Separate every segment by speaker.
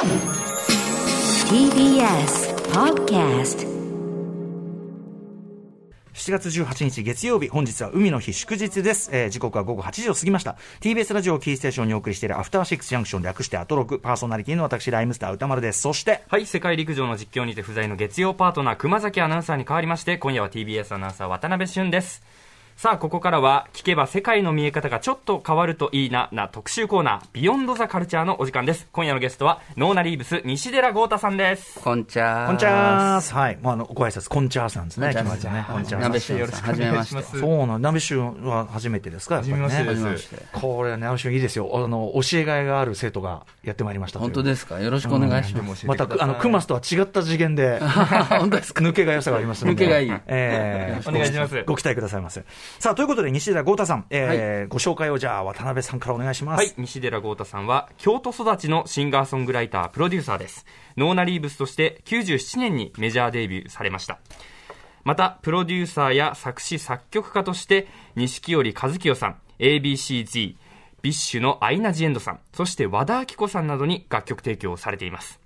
Speaker 1: TBS Podcast
Speaker 2: 7月18日月曜日、本日は海の日祝日です。えー時刻は午後8時を過ぎました。TBS ラジオをキーステーションにお送りしているアフターシックスジャンクション略してアトロク、パーソナリティの私、ライムスター宇多丸です。そして、
Speaker 3: はい、世界陸上の実況にて不在の月曜パートナー、熊崎アナウンサーに代わりまして、今夜は TBS アナウンサー渡辺俊です。さあ、ここからは、聞けば世界の見え方がちょっと変わるといいな、な特集コーナー、ビヨンドザカルチャーのお時間です。今夜のゲストは、ノーナリーブス、西寺郷太さんです。
Speaker 4: こんちゃー。
Speaker 2: こんちゃーす。はい。まあ、あの、ご挨拶、こんちゃーさんですね。
Speaker 4: こんちゃー
Speaker 2: ね。こんちゃーさん
Speaker 4: 鍋しさん、はじめまして。
Speaker 2: そうなん、鍋シュは初めてですか、やっぱりね。
Speaker 3: 初めまして。
Speaker 2: これはね、鍋シュいいですよ。あの、教えがいがある生徒がやってまいりました
Speaker 4: 本当ですか？よろしくお願いします。
Speaker 2: また、あの、クマスとは違った次元で、
Speaker 4: 本当ですか？
Speaker 2: 抜けが良さがありますので。
Speaker 4: 抜けがいい
Speaker 2: えー
Speaker 3: お願いします
Speaker 2: ご期待くださいませ。さあ、ということで、西寺豪太さん、えーご紹介をじゃあ、渡辺さんからお願いします。
Speaker 3: はい、西寺豪太さんは、京都育ちのシンガーソングライター、プロデューサーです。ノーナリーブスとして97年にメジャーデビューされました。また、プロデューサーや作詞作曲家として、錦織一清さん、 A.B.C-Z、 BiSH のアイナ・ジ・エンドさん、そして和田アキ子さんなどに楽曲提供をされています。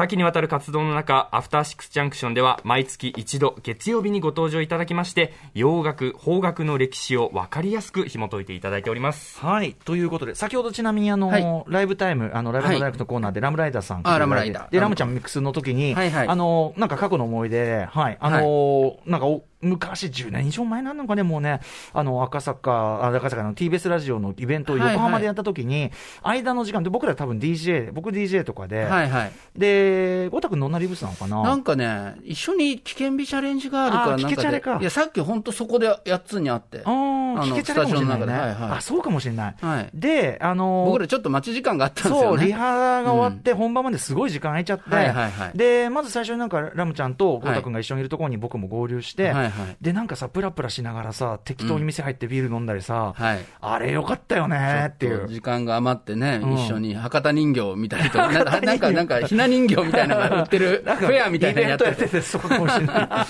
Speaker 3: 多岐にわたる活動の中、アフターシックスジャンクションでは毎月一度月曜日にご登場いただきまして、洋楽、邦楽の歴史を分かりやすく紐解いていただいております。
Speaker 2: はい。ということで、先ほどちなみにあの、
Speaker 4: はい
Speaker 2: ライブタイム、あの、ライブのダイレクトコーナーでラムライダーさん。
Speaker 4: あラムライダー
Speaker 2: で、ラムちゃんミックスの時に、
Speaker 4: はいはい
Speaker 2: あの、なんか過去の思い出、はい。あの、なんかお、昔10年以上前なのかね、もうね、あの、赤坂、あ赤坂の TBS ラジオのイベントを横浜でやった時に、間の時間で僕ら多分 DJ、僕 DJ とかで、
Speaker 4: はいはい。
Speaker 2: で、ゴタ君ノンナリブスなのかな
Speaker 4: なんかね、一緒に危険日チャレンジがあるからなんかで
Speaker 2: 危険チャレか
Speaker 4: いや、さっき本当そこでやっつにあって。
Speaker 2: ああ、
Speaker 4: あの
Speaker 2: 聞けちゃうかもしれないね。
Speaker 4: スタジオの中ではいはい
Speaker 2: あ、そうかもしれない。
Speaker 4: はい
Speaker 2: で、あの
Speaker 4: 僕らちょっと待ち時間があったんです
Speaker 2: そう、
Speaker 4: よね。
Speaker 2: リハが終わって、本番まですごい時間空いちゃって、
Speaker 4: はいはいはい
Speaker 2: で、まず最初になんか、ラムちゃんとゴータ君が一緒にいるところに僕も合流して、
Speaker 4: はいはい
Speaker 2: で、なんかさ、プラプラしながらさ、適当に店入ってビール飲んだりさ、
Speaker 4: はい。
Speaker 2: あれよかったよねっていう。
Speaker 4: 時間が余ってね、
Speaker 2: うん
Speaker 4: 一緒に博多人形みたいなとか、なんか、なんか、ひな人形みたいなのが売ってる、フェアみたいなのやってて、
Speaker 2: てて、そうかもしれな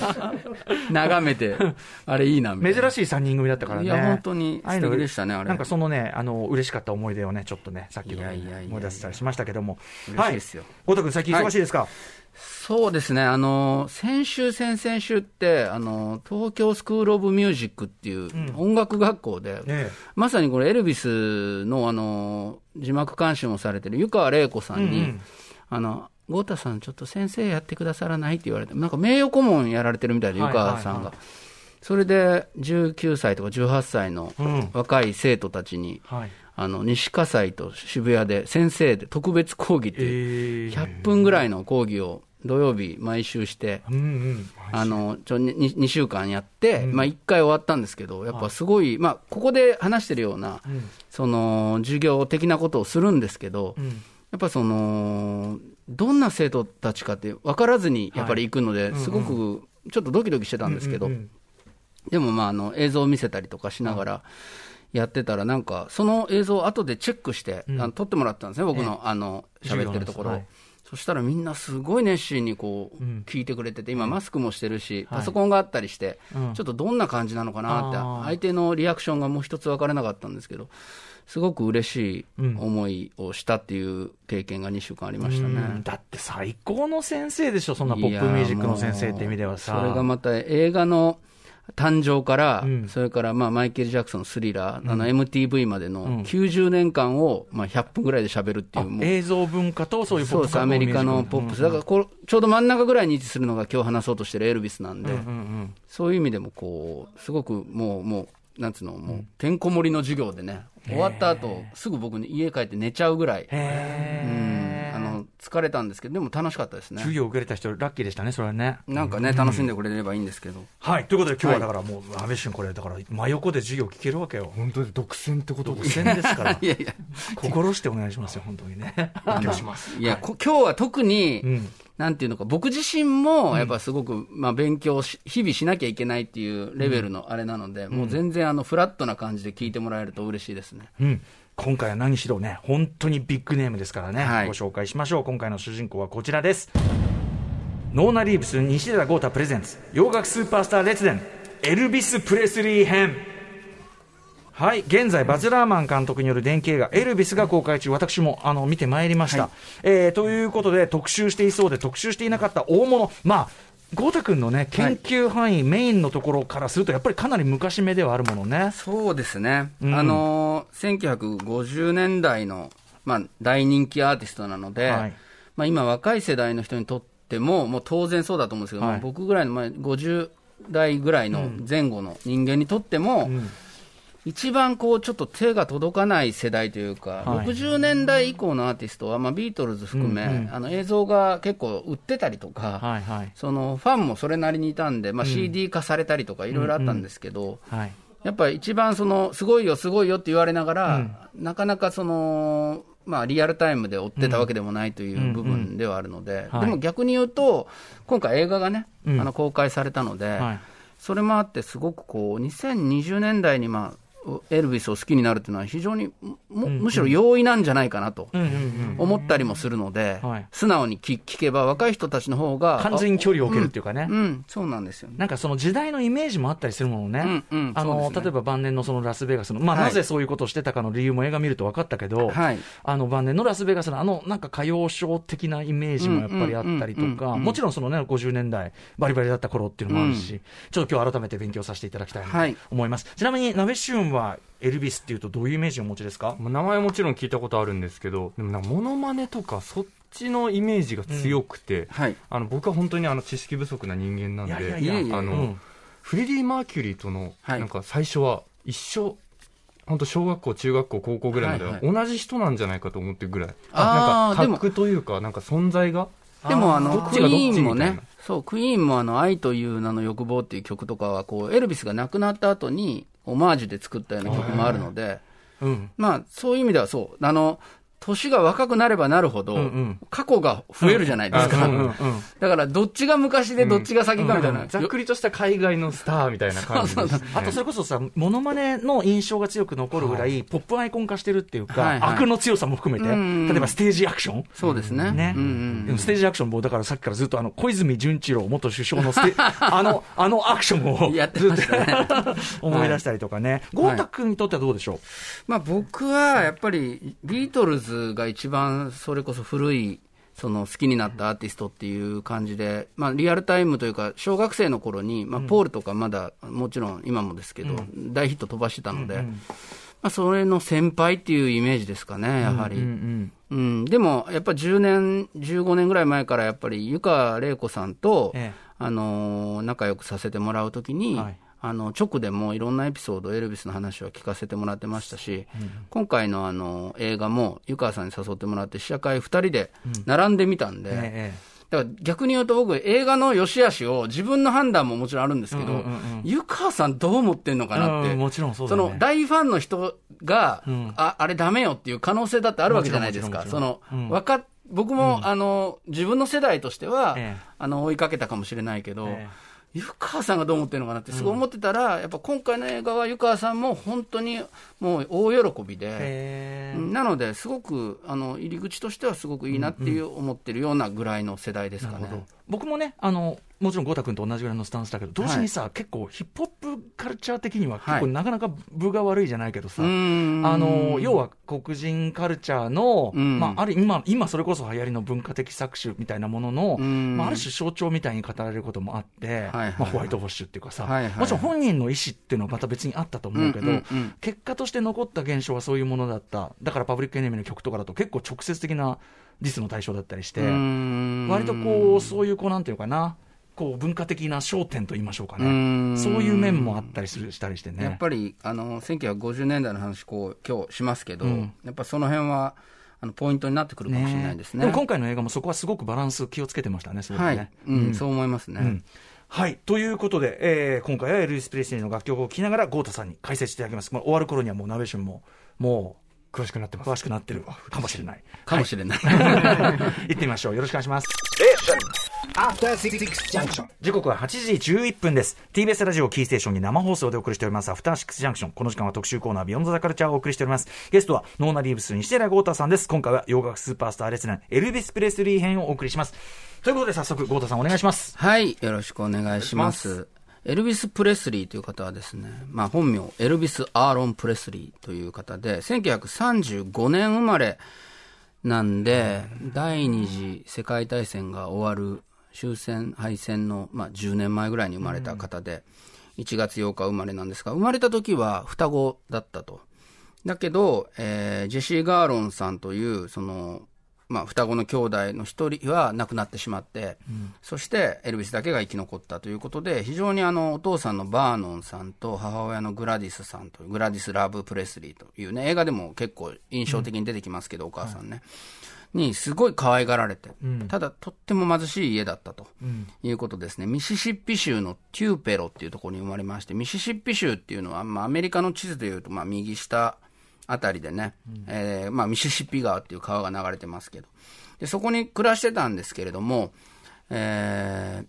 Speaker 2: い。
Speaker 4: 眺めて、あれいいな。
Speaker 2: 珍しい3人組だったからね。
Speaker 4: いや、本当に素敵でしたね、あれ。
Speaker 2: なんかそのね、あの、嬉しかった思い出をね、ちょっとね、さっきの思い出せたりしましたけども。
Speaker 4: 嬉しいですよ
Speaker 2: はい。最近忙しいですか、
Speaker 4: そうですね、あの、先週、先々週って、あの、東京スクールオブミュージックっていう音楽学校で、
Speaker 2: え
Speaker 4: まさにこれエルビスの、あの、字幕監修もされてる湯川玲子さんに、
Speaker 2: うんうん。
Speaker 4: あの、豪太さん、ちょっと先生やってくださらないって言われて、なんか名誉顧問やられてるみたいで、湯
Speaker 2: はい
Speaker 4: 川さんが。
Speaker 2: はいは
Speaker 4: それで、19歳とか18歳の
Speaker 2: うん。
Speaker 4: 若い生徒たちに、
Speaker 2: はい。
Speaker 4: あの、西葛西と渋谷で先生で特別講義っていう、
Speaker 2: え
Speaker 4: 100分ぐらいの講義を土曜日毎週して、
Speaker 2: うんうん。
Speaker 4: あの、ちょ、に 2, 週間やって、
Speaker 2: うん。
Speaker 4: まあ1回終わったんですけど、やっぱすごい、まあここで話してるような、
Speaker 2: うん。
Speaker 4: その、授業的なことをするんですけど、
Speaker 2: うん。
Speaker 4: やっぱその、どんな生徒たちかって分からずにやっぱり行くので、
Speaker 2: うん
Speaker 4: すごくちょっとドキドキしてたんですけど、
Speaker 2: うんうん。
Speaker 4: でもまああの映像を見せたりとかしながらやってたら、なんかその映像を後でチェックして、撮ってもらったんですね、僕のあの喋ってるところを。そしたらみんなすごい熱心にこう
Speaker 2: うん。
Speaker 4: 聞いてくれてて、今、マスクもしてるし、
Speaker 2: はい。
Speaker 4: パソコンがあったりして、
Speaker 2: うん。
Speaker 4: ちょっとどんな感じなのかなって相手のリアクションがもう一つ分からなかったんですけど、すごく嬉しい思いをしたっていう経験が2週間ありましたね。
Speaker 2: うん。だって最高の先生でしょ、そんなポップミュージックの先生って意味ではさ。
Speaker 4: それがまた映画の誕生から、
Speaker 2: うん。
Speaker 4: それからまあマイケル・ジャクソンのスリラー、あの MTV まで
Speaker 2: うん。
Speaker 4: の90年間をまあ100分ぐらいで喋るっていう、もう。
Speaker 2: 映像文化とそういうポップ
Speaker 4: そうです、アメリカのポップス、だからこうちょうど真ん中ぐらいに位置するのが今日話そうとしてるエルビスなんで、
Speaker 2: うん。うんうん
Speaker 4: そういう意味でもこう、すごくもう、もう、なんつうの、もう、てんこ盛りの授業でね、終わった後、すぐ僕、家帰って寝ちゃうぐらい、
Speaker 2: へ
Speaker 4: うん、あの、疲れたんですけど、でも楽しかったです
Speaker 2: 授
Speaker 4: ね。
Speaker 2: 業を受けれた人、ラッキーでしたね、それはね。
Speaker 4: なんかね、楽しんでくれればいいんですけど。
Speaker 2: はい、ということで、今日はだからもう、安倍晋これ、だから、真横で授業聞けるわけよ。
Speaker 3: 本当に独占ってこと
Speaker 2: 独占ですから
Speaker 4: い、やいや、
Speaker 2: 心してお願いしますよ、本当にね。
Speaker 3: 勉強します。
Speaker 4: いや、こ今日は特に、
Speaker 2: うん
Speaker 4: なんていうのか、僕自身も、やっぱすごく、まあ、勉強し、日々しなきゃいけないっていうレベルのあれなので、もう全然、あの、フラットな感じで聞いてもらえると嬉しいですね。
Speaker 2: うん今回は何しろね、本当にビッグネームですからね、
Speaker 4: はい。
Speaker 2: ご紹介しましょう。今回の主人公はこちらです。ノーナ・リーブス西寺豪太プレゼンツ。洋楽スーパースター列伝。エルビス・プレスリー編。はい、現在、バズ・ラーマン監督による電気映画、エルビスが公開中、私もあの見てまいりました、えーということで、特集していそうで、特集していなかった大物、まあ、豪太君のね、研究範囲、メインのところからすると、やっぱりかなり昔目ではあるものね。
Speaker 4: そうですね、
Speaker 2: うん。
Speaker 4: あのー1950年代の、まあ、大人気アーティストなので、
Speaker 2: はい。
Speaker 4: まあ、今、若い世代の人にとっても、もう当然そうだと思うんですけど、
Speaker 2: はい。
Speaker 4: まあ僕ぐらいの、まあ、50代ぐらいの前後の人間にとっても、
Speaker 2: うん
Speaker 4: 一番こうちょっと手が届かない世代というか、
Speaker 2: はい。
Speaker 4: 60年代以降のアーティストは、まあ、ビートルズ含め、
Speaker 2: うんうん。
Speaker 4: あの映像が結構売ってたりとか、
Speaker 2: はいはい。
Speaker 4: そのファンもそれなりにいたんで、まあ、CD 化されたりとか、いろいろあったんですけど、
Speaker 2: はい。
Speaker 4: やっぱり一番その、すごいよ、すごいよって言われながら、なかなかその、まあ、リアルタイムで追ってたわけでもないという部分ではあるので、
Speaker 2: はい。
Speaker 4: でも逆に言うと、今回、映画がね、
Speaker 2: うん。
Speaker 4: あの公開されたので、
Speaker 2: はい。
Speaker 4: それもあって、すごくこう、2020年代に、まあ、エルビスを好きになるっていうのは、非常にむむしろ容易なんじゃないかなと
Speaker 2: うんうんうん。
Speaker 4: 思ったりもするので、
Speaker 2: はい
Speaker 4: 素直に聞聞けば、若い人たちの方が、
Speaker 2: 完全に距離を置けるっていうかね。
Speaker 4: あうん、そうなんですよね。
Speaker 2: なんかその時代のイメージもあったりするものね、
Speaker 4: うんうん
Speaker 2: あの
Speaker 4: ね
Speaker 2: 例えば晩年のそのラスベガスの、まあ、
Speaker 4: はい
Speaker 2: なぜそういうことをしてたかの理由も映画見ると分かったけど、
Speaker 4: はい
Speaker 2: あの晩年のラスベガスのあのなんか歌謡ショー的なイメージもやっぱりあったりとか、
Speaker 4: うんうんうんうん
Speaker 2: もちろんその、ね、50年代、バリバリだった頃っていうのもあるし、ちょっと今日改めて勉強させていただきたいと思います。ちなみに、ナベシュンはエルビスっていうと、どういうイメージをお持ちですか？
Speaker 3: まあ名前はもちろん聞いたことあるんですけど、でもなモノマネとか、そっちのイメージが強くて、
Speaker 4: はい。
Speaker 3: あの僕は本当にあの知識不足な人間なんで、フレディ・マーキュリーとの、
Speaker 4: はい。
Speaker 3: なんか最初は一緒、本当小学校、中学校、高校ぐらいまでは
Speaker 4: はい
Speaker 3: 同じ人なんじゃないかと思ってるぐらい、
Speaker 4: あーでも
Speaker 3: なんか格というか、なんか存在が、
Speaker 4: でもあのクイ
Speaker 3: どっちがどっち
Speaker 4: ーンもね
Speaker 3: みたいな、
Speaker 4: そう、クイーンもあの愛という名の欲望っていう曲とかは、こうエルビスが亡くなった後に、オマージュで作ったような曲もあるので、
Speaker 2: うん。
Speaker 4: まあ、そういう意味ではそう、あの年が若くなればなるほど、過去が増えるじゃないですか、だからどっちが昔でどっちが先かみたいな、
Speaker 3: ざっくりとした海外のスターみたいな感じです、ね、
Speaker 2: あとそれこそさ、モノマネの印象が強く残るぐらい、ポップアイコン化してるっていうか、悪の強さも含めて、
Speaker 4: うん
Speaker 2: 例えばステージアクション。
Speaker 4: そうですね。
Speaker 2: ね。ステージアクションも、だからさっきからずっとあの小泉純一郎元首相のステ あの、あのアクションを
Speaker 4: やってました
Speaker 2: 思い出したりとかね。豪太君にとってはどうでしょう、
Speaker 4: まあ、僕はやっぱりビートルズが一番それこそ古いその好きになったアーティストっていう感じで、まあ、リアルタイムというか小学生の頃に、まあ、ポールとかまだもちろん今もですけど、大ヒット飛ばしてたので、まあ、それの先輩っていうイメージですかねやはり。
Speaker 2: うん
Speaker 4: でも、やっぱ10年、15年ぐらい前から、やっぱり湯川玲子さんと、
Speaker 2: ええ。
Speaker 4: あのー仲良くさせてもらうときに、
Speaker 2: はい
Speaker 4: あの直でもいろんなエピソード、エルビスの話は聞かせてもらってましたし、今回のあの映画も湯川さんに誘ってもらって、試写会2人で並んでみたんで、
Speaker 2: え
Speaker 4: だから逆に言うと、僕、映画の良し悪しを自分の判断ももちろんあるんですけど、
Speaker 2: うんうんうん
Speaker 4: 湯川さん、どう思ってんのかなって、
Speaker 2: うんもちろんそ
Speaker 4: の大ファンの人が、
Speaker 2: うん。
Speaker 4: ああれダメよっていう可能性だってあるわけじゃないですか。そのわか僕も、あの自分の世代としては、
Speaker 2: ええ。
Speaker 4: あの追いかけたかもしれないけど、
Speaker 2: え
Speaker 4: 湯川さんがどう思ってるのかなってすごい思ってたら、やっぱ今回の映画は湯川さんも本当にもう大喜びで、
Speaker 2: えー。
Speaker 4: なので、すごくあの入り口としてはすごくいいなっていう思ってるようなぐらいの世代ですかね。
Speaker 2: 僕もね、あの、もちろん豪太君と同じぐらいのスタンスだけど、同時にさ、結構ヒップホップカルチャー的には結構
Speaker 4: はい
Speaker 2: なかなか分が悪いじゃないけどさ、
Speaker 4: うーん。
Speaker 2: あの、要は黒人カルチャーの、
Speaker 4: うん。
Speaker 2: まあ、ある今、今それこそ流行りの文化的搾取みたいなものの、
Speaker 4: うん。
Speaker 2: まあ、ある種象徴みたいに語られることもあって、
Speaker 4: はいはい
Speaker 2: まあ、ホワイトウォッシュっていうかさ、
Speaker 4: はいはい。
Speaker 2: もちろん本人の意思っていうのはまた別にあったと思うけど、
Speaker 4: うんうんうん。
Speaker 2: 結果として残った現象はそういうものだった。だからパブリックエネミーの曲とかだと結構直接的なディスの対象だったりして、割とこう、そういうこう、なんていうかな、こう、文化的な焦点と言いましょうかね。
Speaker 4: ん
Speaker 2: そういう面もあったりする、したりしてね。
Speaker 4: やっぱりあの1950年代の話こう今日しますけど、
Speaker 2: うん
Speaker 4: やっぱその辺はあのポイントになってくるかもしれないですね。
Speaker 2: も今回の映画もそこはすごくバランス気をつけてましたね、すごく
Speaker 4: はい
Speaker 2: ね。、
Speaker 4: うんそう思いますね。
Speaker 2: うんはい。ということで、えー今回はエルヴィス・プレスリーの楽曲を聴きながら、ゴータさんに解説していただきます。まあ、終わる頃にはもう、ナベシュンも、も
Speaker 3: 詳しくなって
Speaker 2: う、
Speaker 3: ます
Speaker 2: 詳しくなってるかもしれない。
Speaker 4: かもしれない。
Speaker 2: 行ってみましょう。よろしくお願いします。
Speaker 5: After Six Junction.
Speaker 2: 時刻は8時11分です。TBS ラジオキーステーションに生放送でお送りしております、アフターシックスジャンクション。この時間は特集コーナー、ビヨンドザカルチャーをお送りしております。ゲストは、ノーナリーブス、西寺郷太さんです。今回は洋楽スーパースター列伝、エルヴィス・プレスリー編をお送りします。ということで、早速、郷太さんお願いします。
Speaker 4: はい、よろしくお願いします。エルビス・プレスリーという方はですね、まあ本名、エルビス・アーロン・プレスリーという方で、1935年生まれなんで、第二次世界大戦が終わる終戦、敗戦の、まあ、10年前ぐらいに生まれた方で、1月8日生まれなんですが、生まれた時は双子だったと。だけど、えージェシー・ガーロンさんという、その、まあ、双子の兄弟の一人は亡くなってしまって、そしてエルビスだけが生き残ったということで、非常にあの、お父さんのバーノンさんと母親のグラディスさんという、グラディス・ラブ・プレスリーというね、映画でも結構印象的に出てきますけど、お母さんね。にすごい可愛がられて、ただとっても貧しい家だったということですね、ミシシッピ州のテューペロっていうところに生まれまして、ミシシッピ州っていうのは、まあ、アメリカの地図でいうと、まあ、右下あたりでね、えーまあ、ミシシッピ川っていう川が流れてますけど、でそこに暮らしてたんですけれども、え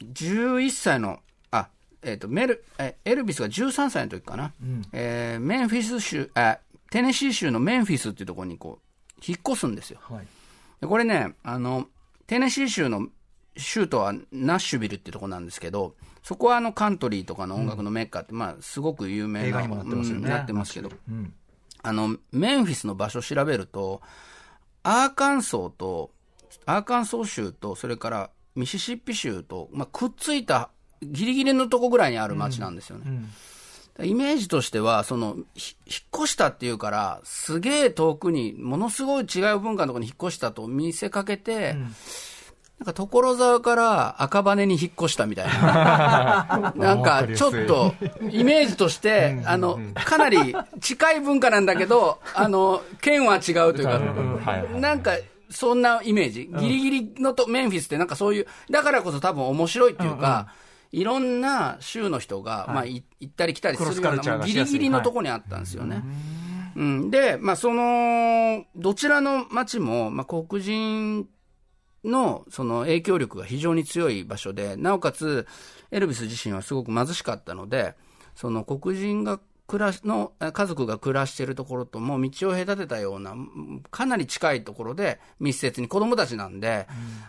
Speaker 4: ー、11歳の、あ、えっ、と、メル、えエルビスが13歳の時かな、えーメンフィス州、あ、テネシー州のメンフィスっていうところにこう、引っ越すんですよ。
Speaker 2: はい。
Speaker 4: でこれね、あの、テネシー州の州都はナッシュビルっていうところなんですけど、そこはあのカントリーとかの音楽のメッカって、まあ、すごく有名な、
Speaker 2: 映画にもなってますよね。
Speaker 4: うんなってますけど、
Speaker 2: うん。
Speaker 4: あの、メンフィスの場所を調べると、アーカンソーと、アーカンソー州と、それからミシシッピ州と、まあ、くっついたギリギリのとこぐらいにある町なんですよね。イメージとしては、その、ひ引っ越したっていうから、すげえ遠くに、ものすごい違う文化のところに引っ越したと見せかけて、なんか所沢から赤羽に引っ越したみたいな。なんかちょっと、イメージとして、あの、かなり近い文化なんだけど、あの、県は違うというか、なんか、そんなイメージ。ギリギリのと、メンフィスってなんかそういう、だからこそ多分面白いっていうか、いろんな州の人が、まあ、い行ったり来たりするような、ギリギリのとこにあったんですよね。うん、で、まあ、その、どちらの町も、まあ、黒人のその影響力が非常に強い場所で、なおかつ、エルビス自身はすごく貧しかったので、その黒人が暮らしの、え家族が暮らしているところとも道を隔てたような、うんかなり近いところで密接に子供たちなんで、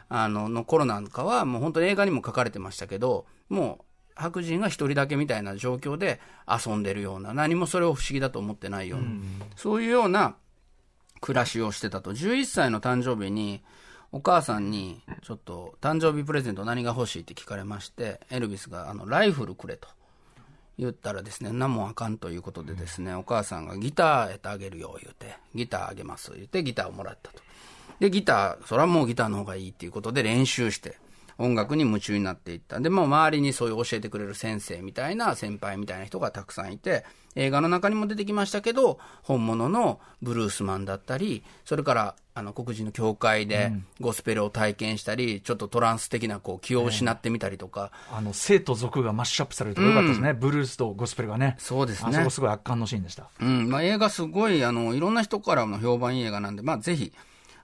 Speaker 4: あの、の頃なんかはもう本当に映画にも書かれてましたけど、もう白人が一人だけみたいな状況で遊んでるような、何もそれを不思議だと思ってないような、そういうような暮らしをしてたと。11歳の誕生日に、お母さんに、ちょっと、誕生日プレゼント何が欲しいって聞かれまして、エルビスが、あの、ライフルくれと。言ったらですね、何もあかんということでですね、お母さんがギターやってあげるよ、言うて、ギターあげます、言ってギターをもらったと。で、ギター、それはもうギターの方がいいっていうことで練習して、音楽に夢中になっていった。で、も周りにそういう教えてくれる先生みたいな、先輩みたいな人がたくさんいて、映画の中にも出てきましたけど、本物のブルースマンだったり、それから、あの、黒人の教会でゴスペルを体験したり、ちょっとトランス的な、こう、気を失ってみたりとか、
Speaker 2: あの、生と俗がマッシュアップされるとよかったですね。ブルースとゴスペルがね。
Speaker 4: そうですね
Speaker 2: あそこすごい圧巻のシーンでした。
Speaker 4: うん、まあ、映画すごい、あの、いろんな人からの評判いい映画なんで、まあ、ぜひ、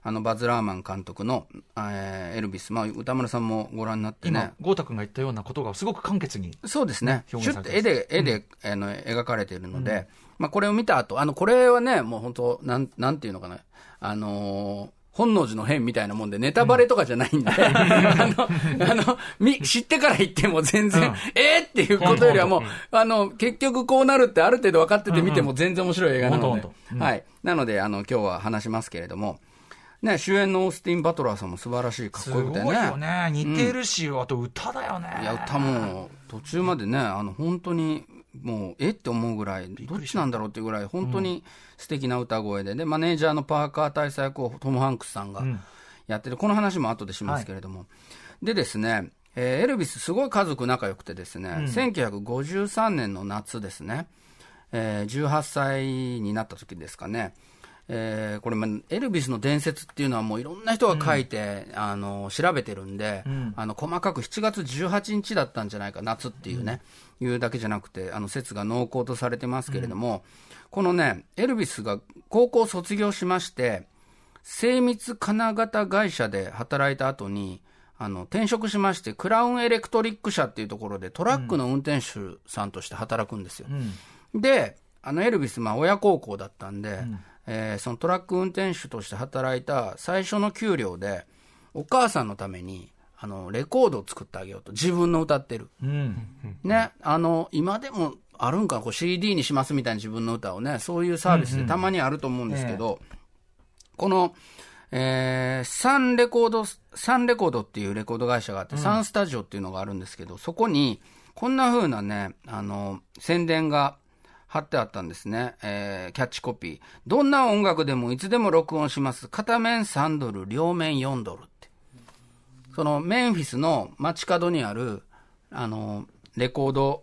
Speaker 4: あの、バズ・ラーマン監督の、えーエルビス、まあ、歌丸さんもご覧になって
Speaker 2: 今
Speaker 4: ね、、
Speaker 2: 豪太君が言ったようなことがすごく簡潔に。
Speaker 4: そうですね。シュッと絵で、絵で、あの、描かれているので、まあ、これを見た後、あの、これはね、もう本当なん、なんていうのかな、あのー本能寺の変みたいなもんで、ネタバレとかじゃないんで、あの、あの、み、知ってから言っても全然、
Speaker 2: うん
Speaker 4: えー？っていうことよりはもう、あの、結局こうなるってある程度分かってて見ても全然面白い映画なのではい。なので、あの、今日は話しますけれども、ね、主演のオースティン・バトラーさんも素晴らしい、かっ
Speaker 2: す
Speaker 4: こよくてね。
Speaker 2: ごいよね。似てるし、あと歌だよね。
Speaker 4: いや、歌も途中までね、あの、本当に、もう、え？って思うぐらい、どっちなんだろうっていうぐらい、本当に素敵な歌声で、で、マネージャーのパーカー大佐役をトム・ハンクスさんが
Speaker 2: ん。
Speaker 4: やってて、この話も後でしますけれども。でですね、えーエルビスすごい家族仲良くてですね、1953年の夏ですね、えー18歳になった時ですかね、えーこれ、まあエルビスの伝説っていうのはもういろんな人が書いて、あの、調べてるんで、あの、細かく7月18日だったんじゃないか、夏っていうね、いうだけじゃなくて、あの、説が濃厚とされてますけれども、このね、エルビスが高校を卒業しまして、精密金型会社で働いた後に、あの、転職しまして、クラウンエレクトリック社っていうところでトラックの運転手さんとして働くんですよ。で、あの、エルビス、まあ、親孝行だったんで、えーそのトラック運転手として働いた最初の給料で、お母さんのために、ああの、レコードを作ってあげようと。自分の歌ってる。
Speaker 2: うん。
Speaker 4: ね、あの、今でもあるんかな、こう CD にしますみたいな自分の歌をね、そういうサービスでたまにあると思うんですけど、この、えーサンレコード、サンレコードっていうレコード会社があって、サンスタジオっていうのがあるんですけど、そこに、こんな風なね、あの、宣伝が貼ってあったんですね。えーキャッチコピー。どんな音楽でもいつでも録音します。片面3ドル、両面4ドルって。そのメンフィスの街角にある、あの、レコード、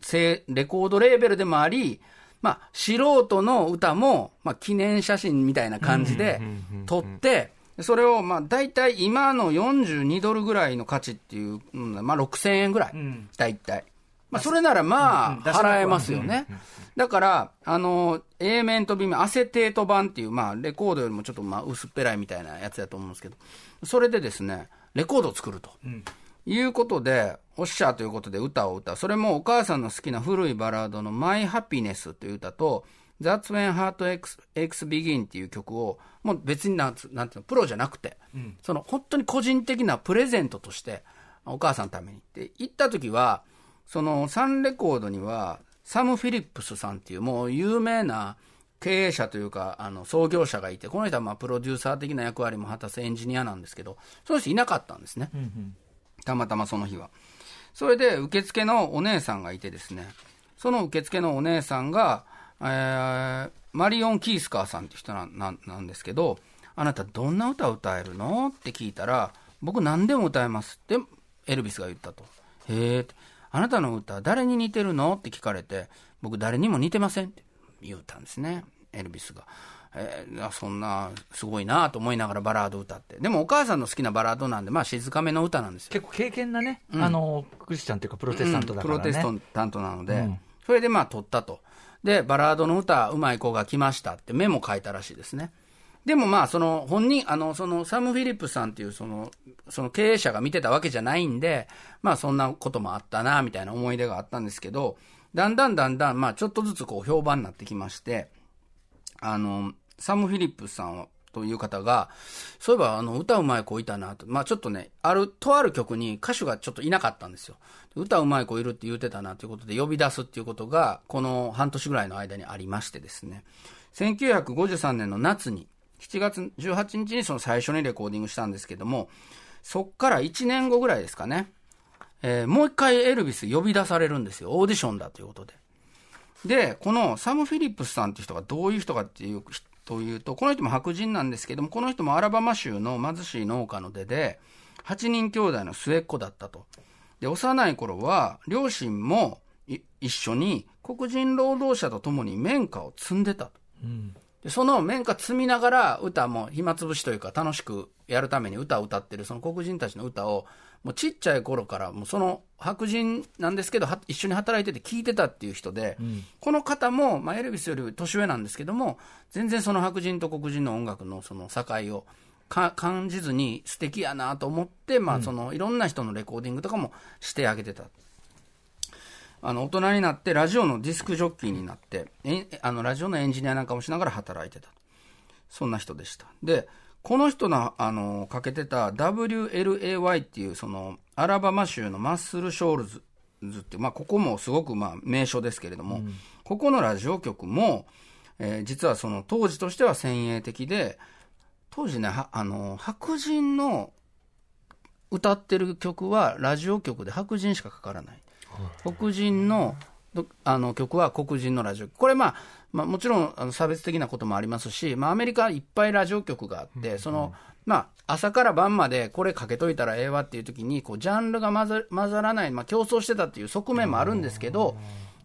Speaker 4: せレコードレーベルでもあり、まあ、素人の歌も、まあ、記念写真みたいな感じで撮って、それを、まあ、大体今の42ドルぐらいの価値っていう、うんまあ、6000円ぐらい、大体。まあ、それならまあ、払えますよね。だから、あの、A 面と B 面、アセテート版っていう、まあ、レコードよりもちょっとまあ薄っぺらいみたいなやつだと思うんですけど、それでですね、レコードを作ると。いうことで、おっしゃーということで歌を歌う。それもお母さんの好きな古いバラードの My Happiness という歌と、That's When Heart Aches Begin っていう曲を、もう別になんつなんていうの、プロじゃなくて、その本当に個人的なプレゼントとして、お母さんのために。で、行った時は、そのサンレコードには、サム・フィリップスさんっていうもう有名な経営者というか、あの、創業者がいて、この人はまあプロデューサー的な役割も果たすエンジニアなんですけど、その人いなかったんですね。たまたまその日は。それで受付のお姉さんがいてですね、その受付のお姉さんが、えーマリオン・キースカーさんって人なんなんですけど、あなたどんな歌歌えるの？って聞いたら、僕何でも歌えますってエルビスが言ったと。へえあなたの歌誰に似てるの？って聞かれて、僕誰にも似てませんって言ったんですね、エルビスが。えーあそんな、すごいなと思いながらバラード歌って。でもお母さんの好きなバラードなんで、まあ静かめの歌なんですよ。
Speaker 2: 結構経験なね、あの、クリスチャンというかプロテスタントだからね。
Speaker 4: うんプロテスタントなので、
Speaker 2: うん
Speaker 4: それでまあ撮ったと。で、バラードの歌、うまい子が来ましたってメモ書いたらしいですね。でもまあ、その本人、あの、そのサム・フィリップさんっていうその、その経営者が見てたわけじゃないんで、まあそんなこともあったな、みたいな思い出があったんですけど、だんだんだんだん、まあちょっとずつこう評判になってきまして、あの、サム・フィリップさんという方が、そういえば、あの、歌うまい子いたなと。まあちょっとね、ある、とある曲に歌手がちょっといなかったんですよ。歌うまい子いるって言ってたなということで呼び出すっていうことが、この半年ぐらいの間にありましてですね。1953年の夏に、7月18日にその最初にレコーディングしたんですけども、そっから1年後ぐらいですかね。えーもう一回エルビス呼び出されるんですよ。オーディションだということで。で、このサム・フィリップスさんっていう人がどういう人かっていうというと、この人も白人なんですけども、この人もアラバマ州の貧しい農家の出で、8人兄弟の末っ子だったと。で、幼い頃は、両親も一緒に黒人労働者と共に綿花を積んでたと。でその綿花積みながら歌も暇つぶしというか楽しくやるために歌を歌ってるその黒人たちの歌をもうちっちゃい頃からもうその白人なんですけどは一緒に働いてて聞いてたっていう人で、この方も、まあ、エルビスより年上なんですけども全然その白人と黒人の音楽のその境をか感じずに素敵やなと思って、まあ、そのいろんな人のレコーディングとかもしてあげてた。あの、大人になって、ラジオのディスクジョッキーになって、えあの、ラジオのエンジニアなんかもしながら働いてた。そんな人でした。で、この人の、あの、かけてた WLAY っていう、その、アラバマ州のマッスル・ショールズって、まあ、ここもすごく、まあ、名所ですけれども、ここのラジオ局も、えー実はその、当時としては先鋭的で、当時ね、はあの、白人の歌ってる曲は、ラジオ局で白人しかかからない。黒人のどあの曲は黒人のラジオ局。これ、まあ、まあ、もちろんあの差別的なこともありますし、まあ、アメリカはいっぱいラジオ局があって、その、まあ、朝から晩までこれかけといたらええわっていう時に、こう、ジャンルが混ざ混ざらない、まあ、競争してたっていう側面もあるんですけど、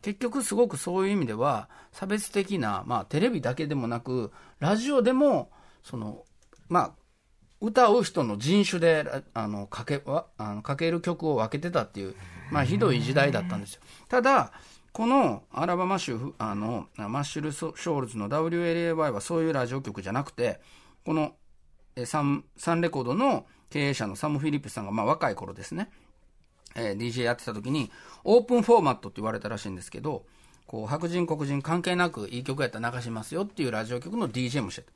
Speaker 4: 結局すごくそういう意味では、差別的な、まあ、テレビだけでもなく、ラジオでも、その、まあ、歌う人の人種で、ああの、かけ、わあのかける曲を分けてたっていう、まあ、ひどい時代だったんですよ。ただ、このアラバマ州、あの、マッシュル・ショールズの WLAY はそういうラジオ局じゃなくて、この、サン、サンレコードの経営者のサム・フィリップスさんが、まあ、若い頃ですね、えー DJ やってた時に、オープンフォーマットって言われたらしいんですけど、こう、白人黒人関係なくいい曲やったら流しますよっていうラジオ局の DJ もしてた。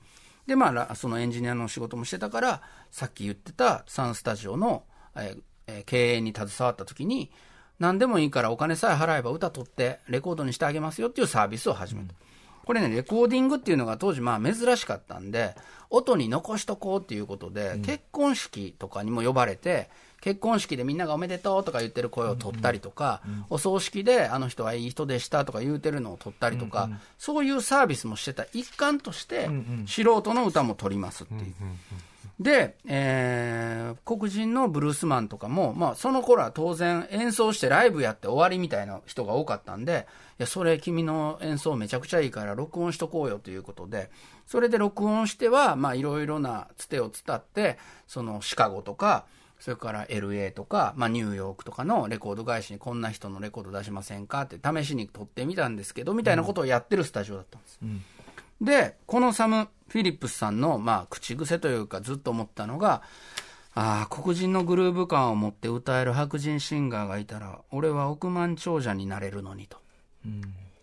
Speaker 4: で、まあ、そのエンジニアの仕事もしてたから、さっき言ってたサンスタジオのえーえー経営に携わった時に、何でもいいからお金さえ払えば歌取ってレコードにしてあげますよっていうサービスを始めた。これね、レコーディングっていうのが当時まあ珍しかったんで、音に残しとこうっていうことで、結婚式とかにも呼ばれて、結婚式でみんながおめでとうとか言ってる声を取ったりとか、お葬式であの人はいい人でしたとか言うてるのを取ったりとか、そういうサービスもしてた一環として、素人の歌も取りますっていう。で、えー黒人のブルースマンとかも、まあ、その頃は当然演奏してライブやって終わりみたいな人が多かったんで、いや、それ君の演奏めちゃくちゃいいから録音しとこうよということで、それで録音しては、まあ、いろいろなつてを伝って、そのシカゴとか、それから LA とか、まあ、ニューヨークとかのレコード会社にこんな人のレコード出しませんかって試しに撮ってみたんですけど、みたいなことをやってるスタジオだったんです。で、このサム・フィリップスさんの、まあ、口癖というかずっと思ったのが、ああ、黒人のグルーヴ感を持って歌える白人シンガーがいたら、俺は億万長者になれるのにと。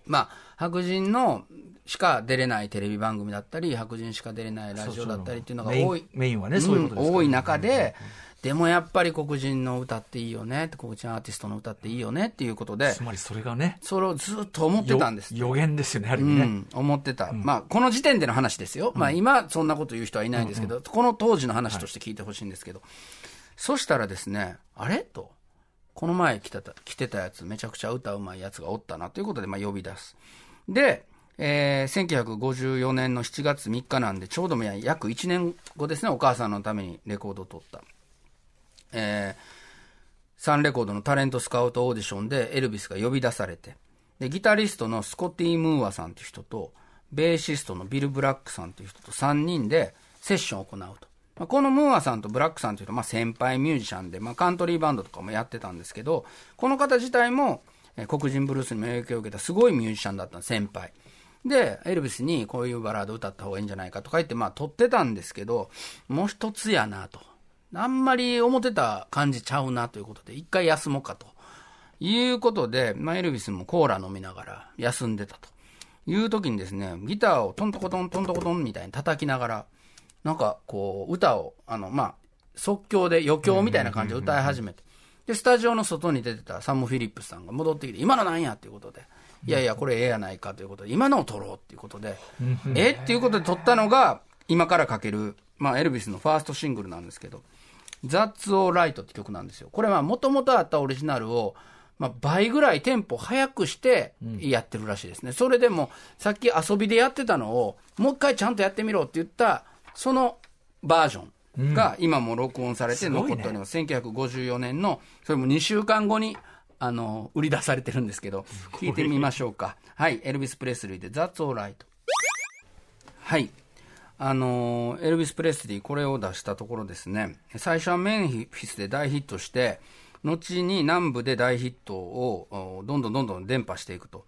Speaker 4: まあ、白人のしか出れないテレビ番組だったり、白人しか出れないラジオだったりっていうのが多い。
Speaker 2: メインはねそういうことですから
Speaker 4: ん多い中で、でもやっぱり黒人の歌っていいよねって、黒人アーティストの歌っていいよねっていうことで
Speaker 2: つ、まりそれがね、
Speaker 4: それをずっと思ってたんです。
Speaker 2: 予言ですよね、ある意味ね。
Speaker 4: うん、思ってた、まあ、この時点での話ですよ、まあ、今、そんなこと言う人はいないんですけど、この当時の話として聞いてほしいんですけど、そしたらですね、あれ？と、この前来てた来てたやつ、めちゃくちゃ歌うまいやつがおったなということで、まあ、呼び出す。で、えー1954年の7月3日なんで、ちょうど約1年後ですね、お母さんのためにレコードを取った。えーサンレコードのタレントスカウトオーディションでエルビスが呼び出されて、で、ギタリストのスコティ・ムーアさんという人と、ベーシストのビル・ブラックさんという人と3人でセッションを行うと。まあこのムーアさんとブラックさんというと、まあ、先輩ミュージシャンで、まあ、カントリーバンドとかもやってたんですけど、この方自体も、えー黒人ブルースにも影響を受けたすごいミュージシャンだった先輩。で、エルビスにこういうバラード歌った方がいいんじゃないかとか言って、まあ、撮ってたんですけど、もう一つやなと。あんまり思ってた感じちゃうなということで、一回休もうかと。いうことで、まあ、エルビスもコーラ飲みながら休んでたと。いう時にですね、ギターをトントコトントントコトンみたいに叩きながら、なんかこう、歌を、あの、まあ、即興で余興みたいな感じで歌い始めて。で、スタジオの外に出てたサム・フィリップスさんが戻ってきて、今のなんやっていうことで、いやいや、これええやないかということで、今のを撮ろうっていうことで、えっていうことで撮ったのが、今からかける、まあ、エルビスのファーストシングルなんですけど、That's Alright って曲なんですよ。これはもともとあったオリジナルを、まあ、倍ぐらいテンポ速くしてやってるらしいですね。それでも、さっき遊びでやってたのを、もう一回ちゃんとやってみろって言った、そのバージョンが今も録音されて残っております。1954年の、それも2週間後に、あの、売り出されてるんですけど、聞いてみましょうか。はい、エルビス・プレスリーで That's Alright。はい。あのエルビス・プレスリー、これを出したところですね、最初はメンフィスで大ヒットして、後に南部で大ヒットをどんどんどんどん伝播していくと。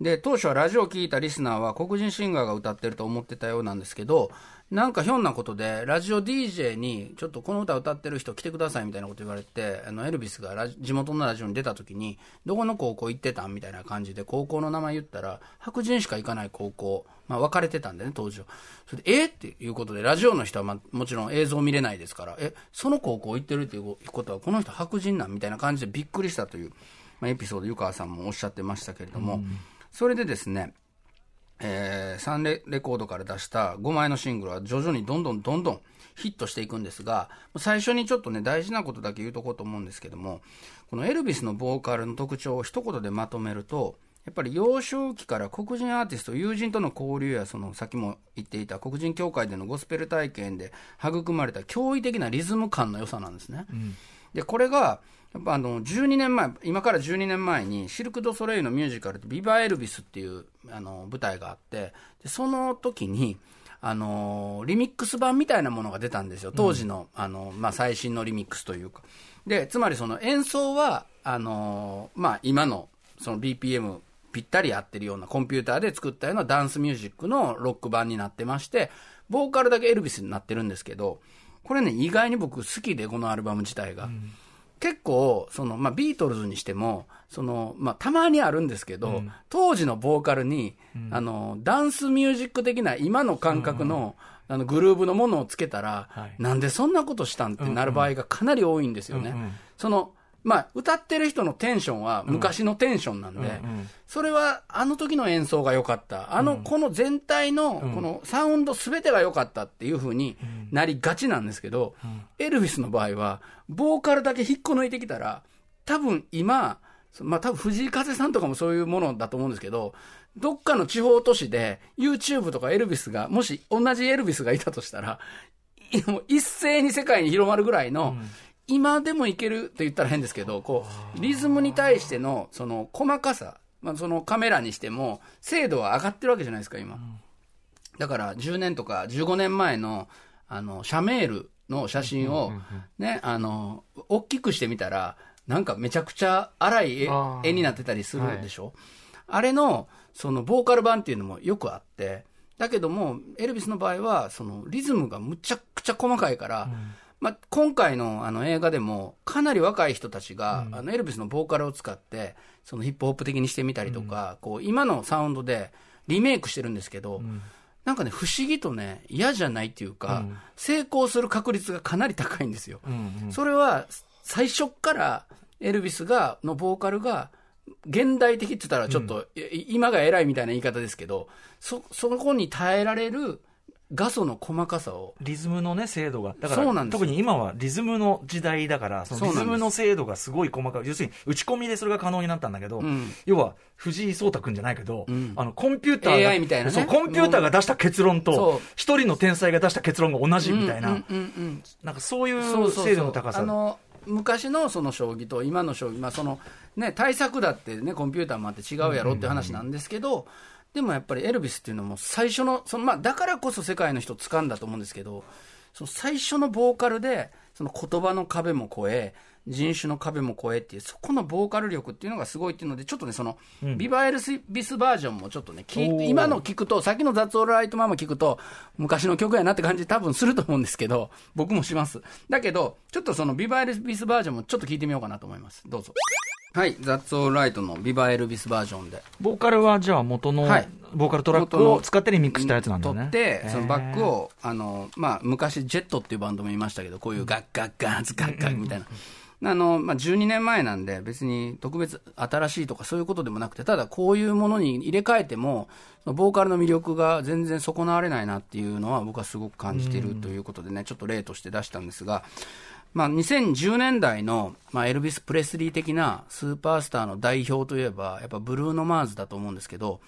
Speaker 4: で、当初はラジオを聞いたリスナーは黒人シンガーが歌ってると思ってたようなんですけど、なんかひょんなことで、ラジオ DJ に、ちょっとこの歌歌ってる人来てくださいみたいなこと言われて、あの、エルビスが地元のラジオに出た時に、どこの高校行ってたんみたいな感じで、高校の名前言ったら、白人しか行かない高校、まあ、分かれてたんでね、当時は。それで、え？っていうことで、ラジオの人は、まあ、もちろん映像見れないですから、え、その高校行ってるっていうことは、この人白人なん？みたいな感じでびっくりしたという、まあ、エピソード、湯川さんもおっしゃってましたけれども、それでですね、えー、サンレレコードから出した5枚のシングルは徐々にどんどんどんどんヒットしていくんですが、最初にちょっとね、大事なことだけ言うとこうと思うんですけども、このエルビスのボーカルの特徴を一言でまとめると、やっぱり幼少期から黒人アーティスト、友人との交流や、その、さっきも言っていた黒人協会でのゴスペル体験で育まれた驚異的なリズム感の良さなんですね。で、これが、やっぱあの、12年前、今から12年前に、シルク・ド・ソレイユのミュージカルで、ビバ・エルビスっていう、あの、舞台があって、でその時に、あの、リミックス版みたいなものが出たんですよ。当時の、あの、まあ、最新のリミックスというか。で、つまりその演奏は、あの、まあ、今の、その BPM ぴったり合ってるようなコンピューターで作ったようなダンスミュージックのロック版になってまして、ボーカルだけエルビスになってるんですけど、これね、意外に僕好きで、このアルバム自体が。結構、その、まあ、ビートルズにしても、その、まあ、たまにあるんですけど、当時のボーカルに、あの、ダンスミュージック的な今の感覚の、あのグルーブのものをつけたら、
Speaker 2: はい。
Speaker 4: なんでそんなことしたんってなる場合がかなり多いんですよね。
Speaker 2: うんうん。
Speaker 4: そのまあ、歌ってる人のテンションは昔のテンションなんで、
Speaker 2: うんうん。
Speaker 4: それはあの時の演奏が良かった、あの、この全体のこのサウンドすべてが良かったっていう風になりがちなんですけど、エルヴィスの場合は、ボーカルだけ引っこ抜いてきたら、多分今、そまあ多分藤井風さんとかもそういうものだと思うんですけど、どっかの地方都市で YouTube とかエルヴィスが、もし同じエルヴィスがいたとしたら、いもう一斉に世界に広まるぐらいの、今でもいけるって言ったら変ですけど、こう、リズムに対しての、その、細かさ、まあ、そのカメラにしても、精度は上がってるわけじゃないですか、今。だから、10年とか15年前の、あの、シャメールの写真を、ね、あの、大きくしてみたら、なんかめちゃくちゃ荒い絵になってたりするでしょ、あれの、その、ボーカル版っていうのもよくあって、だけども、エルビスの場合は、その、リズムがむちゃくちゃ細かいから、まあ、今回のあの映画でも、かなり若い人たちが、あのエルビスのボーカルを使って、そのヒップホップ的にしてみたりとか、こう今のサウンドでリメイクしてるんですけど、なんかね、不思議とね、嫌じゃないっていうか、成功する確率がかなり高いんですよ。それは、最初っからエルビスが、のボーカルが、現代的って言ったらちょっと、い今が偉いみたいな言い方ですけど、そ、そこに耐えられる画素の細かさを、
Speaker 2: リズムのね、精度が。だから、特に今はリズムの時代だから、そのリズムの精度がすごい細かい。要するに、打ち込みでそれが可能になったんだけど、
Speaker 4: ん。
Speaker 2: 要は、藤井聡太くんじゃないけど、
Speaker 4: ん。
Speaker 2: あの、コンピューターが、
Speaker 4: AI みたいなね。
Speaker 2: そう、コンピューターが出した結論と、一人の天才が出した結論が同じみたいな、
Speaker 4: うんうんうん
Speaker 2: なんかそうい
Speaker 4: そううそうそう。
Speaker 2: 精度の高さ。
Speaker 4: 昔のその将棋と今の将棋、まあそのね、対策だって、ね、コンピューターもあって違うやろって話なんですけど、でもやっぱりエルビスっていうのも最初のその、まあ、だからこそ世界の人掴んだと思うんですけど、その最初のボーカルで、その言葉の壁も越え、人種の壁も越えっていう、そこのボーカル力っていうのがすごいっていうので、ちょっとね、その、ビバエルビスバージョンもちょっとね、今の聞くと、さっきの雑オールライトママ聞くと、昔の曲やなって感じ多分すると思うんですけど、僕もします。だけど、ちょっとそのビバエルビスバージョンもちょっと聞いてみようかなと思います。どうぞ。はい、雑オールライトのビバエルビスバージョンで。
Speaker 2: ボーカルはじゃあ元の、
Speaker 4: はい
Speaker 2: ボーカルトラックを使ってリミックスしたやつなんだね。
Speaker 4: 撮って、そのバック
Speaker 2: を。
Speaker 4: を、あの、まあ、昔、ジェットっていうバンドもいましたけど、こういうガッガッガーズガッガッみたいな。あの、まあ、12年前なんで、別に特別新しいとかそういうことでもなくて、ただこういうものに入れ替えても、ボーカルの魅力が全然損なわれないなっていうのは僕はすごく感じているということでね、ちょっと例として出したんですが、まあ、2010年代の、まあ、エルビス・プレスリー的なスーパースターの代表といえば、やっぱブルーノ・マーズだと思うんですけど、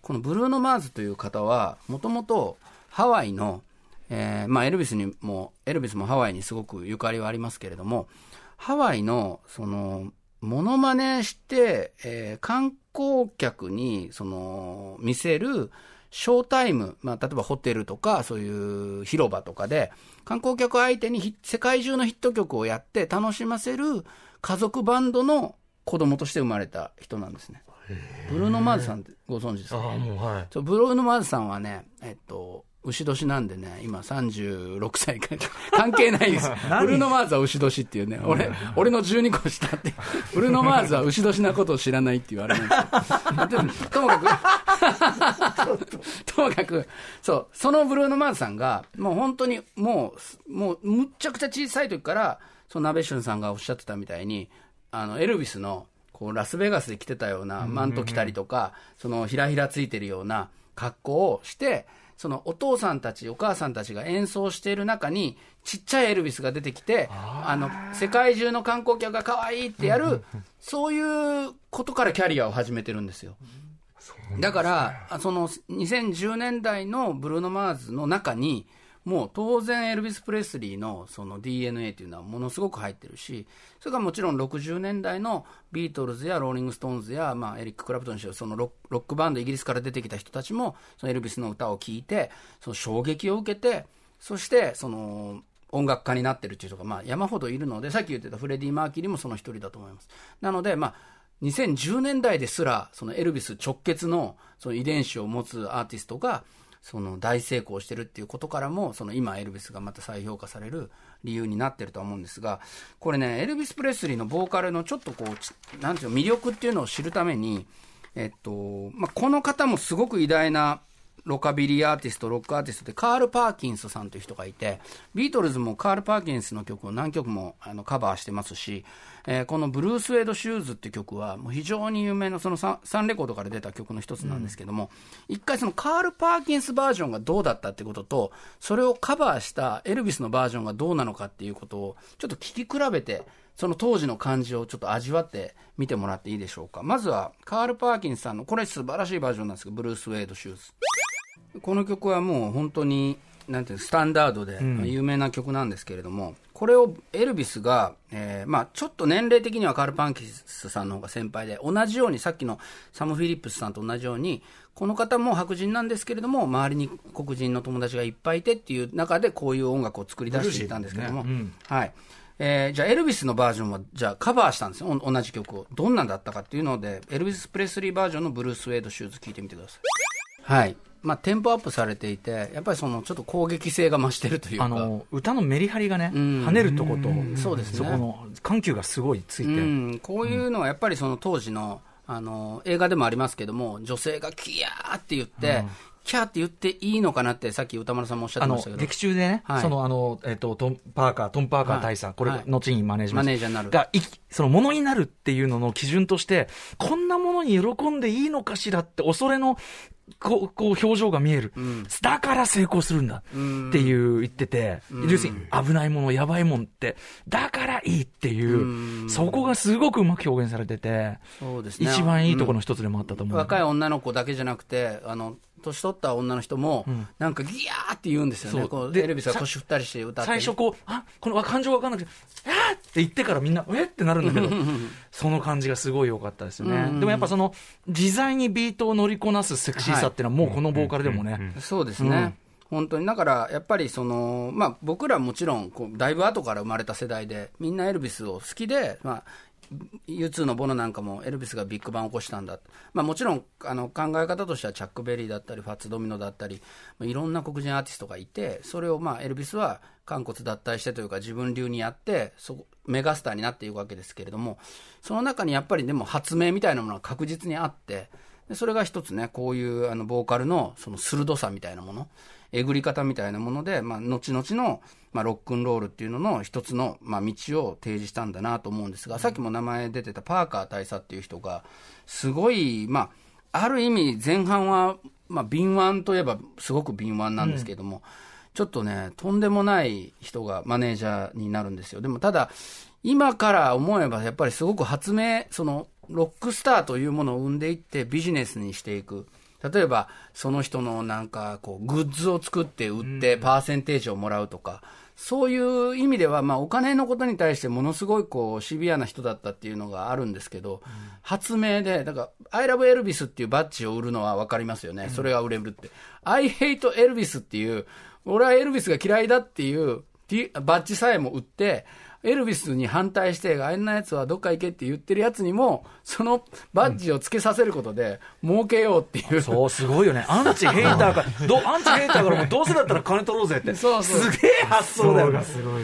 Speaker 4: このブルーノ・マーズという方は、もともとハワイの、えーまあ、エルビスにも、エルビスもハワイにすごくゆかりはありますけれども、ハワイの、その、モノマネして、えー観光客に、その、見せる、ショータイム、まあ、例えばホテルとか、そういう広場とかで、観光客相手にヒ世界中のヒット曲をやって楽しませる家族バンドの子供として生まれた人なんですね。ブルーノ・マーズさんってご存知ですか
Speaker 3: ああ、もうはい。
Speaker 4: ブルーノ・マーズさんはね、えっと、牛年なんでね、今36歳か、関係ないです。ブルーノ・マーズは牛年っていうね、俺、俺の12個下って、ブルーノ・マーズは牛年なことを知らないっていうあれなんですよ。ともかく、ともかく、そう、そのブルーノ・マーズさんが、もう本当にもう、もう、むっちゃくちゃ小さい時から、そのナベシュンさんがおっしゃってたみたいに、あの、エルビスの、こう、ラスベガスで着てたようなマント着たりとか、その、ひらひらついてるような格好をして、そのお父さんたち、お母さんたちが演奏している中に、ちっちゃいエルビスが出てきて、あの、世界中の観光客が可愛いってやる、そういうことからキャリアを始めてるんですよ。だから、あその2010年代のブルーノ・マーズの中に、もう当然エルビス・プレスリーのその DNA というのはものすごく入ってるし、それからもちろん60年代のビートルズやローリング・ストーンズや、まあ、エリック・クラプトンにしろ、そのロックバンド、イギリスから出てきた人たちも、そのエルビスの歌を聴いて、その衝撃を受けて、そして、その、音楽家になってるっていう人が、まあ、山ほどいるので、さっき言ってたフレディ・マーキュリーもその一人だと思います。なので、まあ、2010年代ですら、そのエルビス直結のその遺伝子を持つアーティストが、その大成功してるっていうことからも、その今エルビスがまた再評価される理由になってるとは思うんですが、これね、エルビス・プレスリーのボーカルのちょっとこう、ちなんていうの、魅力っていうのを知るために、えっと、まあ、この方もすごく偉大なロカビリーアーティスト、ロックアーティストで、カール・パーキンスさんという人がいて、ビートルズもカール・パーキンスの曲を何曲もあのカバーしてますし、えーこのブルース・ウェイド・シューズって曲は、もう非常に有名な、そのササンレコードから出た曲の一つなんですけども、一回そのカール・パーキンスバージョンがどうだったってことと、それをカバーしたエルビスのバージョンがどうなのかっていうことを、ちょっと聞き比べて、その当時の感じをちょっと味わってみてもらっていいでしょうか。まずは、カール・パーキンスさんの、これ素晴らしいバージョンなんですけど、ブルース・ウェイド・シューズ。この曲はもう本当に、なんていうのスタンダードで、まあ有名な曲なんですけれども、これをエルビスが、えーまあ、ちょっと年齢的にはカール・パンキスさんの方が先輩で、同じようにさっきのサム・フィリップスさんと同じように、この方も白人なんですけれども、周りに黒人の友達がいっぱいいてっていう中で、こういう音楽を作り出していたんですけれども、はい。えーじゃあ、エルビスのバージョンは、じゃあ、カバーしたんですよ。お同じ曲を。どんなんだったかっていうので、エルビス・プレスリーバージョンのブルース・ウェイド・シューズ聞いてみてください。はい。まあ、テンポアップされていて、やっぱりその、ちょっと攻撃性が増してるというか。
Speaker 2: あの歌のメリハリがね、
Speaker 4: ん。
Speaker 2: 跳ねるとこと、
Speaker 4: そうですね。
Speaker 2: そこの緩急がすごいついて、
Speaker 4: うん、こういうのはやっぱりその当時のあの映画でもありますけども、女性がキヤーって言って、キャーって言っていいのかなって、さっき歌丸さんもおっしゃってましたけど、
Speaker 2: 劇中でね、
Speaker 4: はい。
Speaker 2: そのあの、えっとトンパーカー、トム・パーカー大佐、これ、
Speaker 4: はい。
Speaker 2: 後にマネージ
Speaker 4: マネージャーになる。
Speaker 2: がいそのものになるっていうのの基準として、こんなものに喜んでいいのかしらって、恐れのこうこう表情が見える、だから成功するんだ。っていう言ってて、要するに危ないもの、やばいもんって、だからいいっていう、そこがすごくうまく表現されてて、
Speaker 4: そうですね。
Speaker 2: 一番いいところの一つでもあったと思う。
Speaker 4: 若い女の子だけじゃなくて、あの年取った女の人も、なんかギヤーって言うんですよね、こうエルビスが腰振ったりして歌って、
Speaker 2: 最初こう、あこの感情わかんなくて、あーって言ってからみんな、えってなるんだけど、その感じがすごい良かったですよね。でもやっぱその、自在にビートを乗りこなすセクシーさっていうのは、もうこのボーカルでもね、
Speaker 4: そうですね。本当にだからやっぱりその、まあ、僕らもちろんこうだいぶ後から生まれた世代でみんなエルビスを好きで、まあ、U2 のボノなんかもエルビスがビッグバンを起こしたんだ、まあ、もちろんあの考え方としてはチャック・ベリーだったりファッツ・ドミノだったり、いろんな黒人アーティストがいてそれをまあエルビスは肝骨脱退してというか自分流にやってそメガスターになっていくわけですけれどもその中にやっぱりでも発明みたいなものが確実にあってでそれが一つねこういうあのボーカルのその鋭さみたいなもの。えぐり方みたいなもので、まあ、後々の、まあ、ロックンロールっていうのの一つの、まあ、道を提示したんだなと思うんですが、さっきも名前出てたパーカー大佐っていう人が、すごい、まあ、ある意味前半は、まあ、敏腕といえばすごく敏腕なんですけども、ちょっとね、とんでもない人がマネージャーになるんですよ。でもただ、今から思えばやっぱりすごく発明、その、ロックスターというものを生んでいってビジネスにしていく。例えば、その人のなんか、こう、グッズを作って売ってパーセンテージをもらうとか、そういう意味では、まあ、お金のことに対してものすごいこう、シビアな人だったっていうのがあるんですけど、発明で、だから、I love Elvis っていうバッジを売るのは分かりますよね。それが売れるって。I hate Elvis っていう、俺はエルビスが嫌いだっていう、バッジさえも売って、エルビスに反対して、あんなやつはどっか行けって言ってるやつにも、そのバッジをつけさせることで、儲けようっていう。
Speaker 2: そう、すごいよね。アンチヘイターから、どアンチヘイターからもうどうせだったら金取ろうぜって。
Speaker 4: そうそう
Speaker 2: すげえ発想だよね。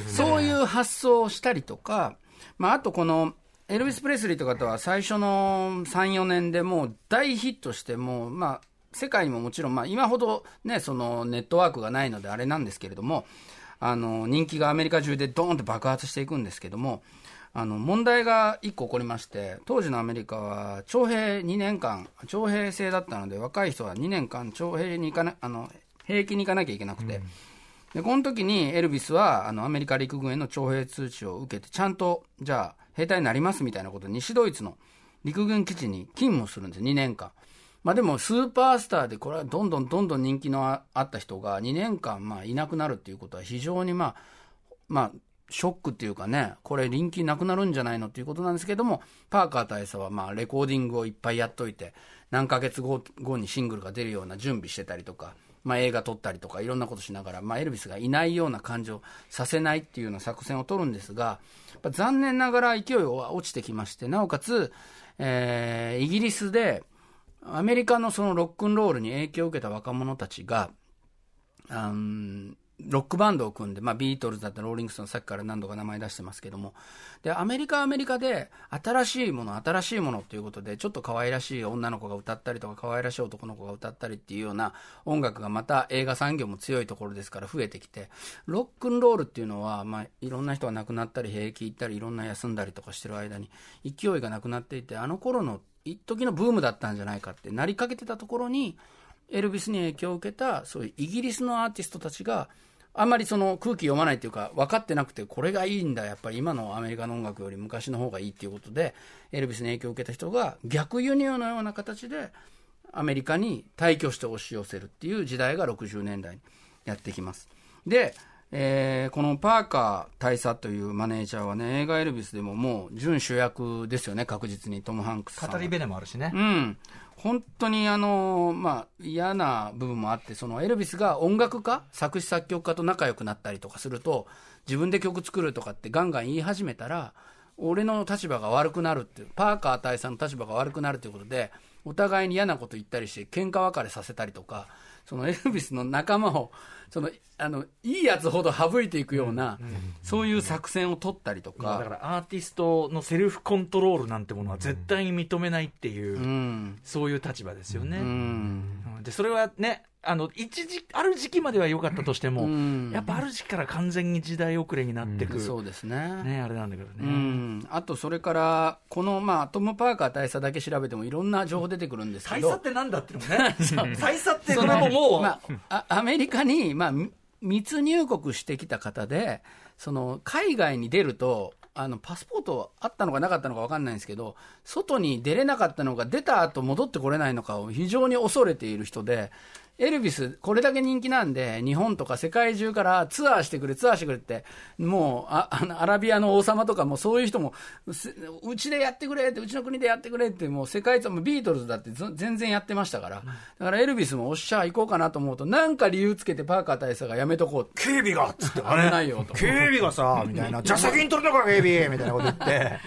Speaker 4: そういう発想をしたりとか、まあ、あとこの、エルビス・プレスリーとかとは最初の3、4年でもう大ヒットして、もう、まあ、世界にももちろん、まあ、今ほどね、そのネットワークがないのであれなんですけれども、あの、人気がアメリカ中でドーンと爆発していくんですけども、あの、問題が1個起こりまして、当時のアメリカは徴兵2年間、徴兵制だったので、若い人は2年間徴兵に行かな、あの、兵役に行かなきゃいけなくて、で、この時にエルビスは、あの、アメリカ陸軍への徴兵通知を受けて、ちゃんと、じゃあ、兵隊になりますみたいなことで、西ドイツの陸軍基地に勤務するんです、2年間。まあでも、スーパースターで、これはどんどんどんどん人気のあった人が、2年間、まあ、いなくなるっていうことは、非常にまあ、まあ、ショックっていうかね、これ、人気なくなるんじゃないのっていうことなんですけども、パーカー大佐は、まあ、レコーディングをいっぱいやっといて、何ヶ月後後にシングルが出るような準備してたりとか、まあ、映画撮ったりとか、いろんなことしながら、まあ、エルビスがいないような感じをさせないっていうような作戦を取るんですが、残念ながら勢いは落ちてきまして、なおかつ、えーイギリスで、アメリカのそのロックンロールに影響を受けた若者たちが、あんロックバンドを組んで、まあ、ビートルズだったらローリングストン、さっきから何度か名前出してますけども、で、アメリカはアメリカで、新しいもの、新しいものということで、ちょっと可愛らしい女の子が歌ったりとか、可愛らしい男の子が歌ったりっていうような音楽がまた映画産業も強いところですから増えてきて、ロックンロールっていうのは、まあ、いろんな人が亡くなったり、兵役行ったり、いろんな休んだりとかしてる間に、勢いがなくなっていて、あの頃の一時のブームだったんじゃないかってなりかけてたところに、エルビスに影響を受けた、そういうイギリスのアーティストたちが、あんまりその空気読まないっていうか、分かってなくて、これがいいんだ、やっぱり今のアメリカの音楽より昔の方がいいっていうことで、エルビスに影響を受けた人が逆輸入のような形で、アメリカに退去して押し寄せるっていう時代が60年代にやってきます。で、えーこのパーカー大佐というマネージャーはね、映画エルビスでももう準主役ですよね、確実にトム・ハンクスさんは。
Speaker 2: 語り部でもあるしね。
Speaker 4: うん、本当にあの、まあ、嫌な部分もあって、そのエルビスが音楽家、作詞作曲家と仲良くなったりとかすると、自分で曲作るとかってガンガン言い始めたら、俺の立場が悪くなるっていう、パーカー大佐の立場が悪くなるということで、お互いに嫌なこと言ったりして、喧嘩別れさせたりとか、そのエルビスの仲間を、その、あの、いいやつほど省いていくような、そういう作戦を取ったりとか、
Speaker 2: まあだからアーティストのセルフコントロールなんてものは絶対に認めないっていう、
Speaker 4: うん、
Speaker 2: そういう立場ですよね。
Speaker 4: うん、
Speaker 2: うん。でそれはねあの一時ある時期までは良かったとしても、
Speaker 4: うん。
Speaker 2: やっぱある時期から完全に時代遅れになってく、
Speaker 4: そうですね。
Speaker 2: ね、あれなんだけどね。
Speaker 4: うん、あとそれから、この、まあ、トム・パーカー大佐だけ調べてもいろんな情報出てくるんですけど、
Speaker 2: 大佐ってなんだってい うのもね、大佐って
Speaker 4: その
Speaker 2: のももう、
Speaker 4: まあ、あアメリカに、まあ、み密入国してきた方で、その海外に出ると、あのパスポートあったのかなかったのか分かんないんですけど、外に出れなかったのか出た後戻ってこれないのかを非常に恐れている人で、エルビス、これだけ人気なんで、日本とか世界中からツアーしてくれ、ツアーしてくれって、もうあ あのアラビアの王様とかもそういう人も、すうちでやってくれって、うちの国でやってくれって、もう世界ツアー、ビートルズだってず全然やってましたから、だからエルビスもおっしゃ、行こうかなと思うと、なんか理由つけてパーカー大佐がやめとこう。
Speaker 2: 警備がっつって、
Speaker 4: 危ないよと。
Speaker 2: 警備がさ、みたいな、じゃあ先に取るのか、警備みたいなこと言って、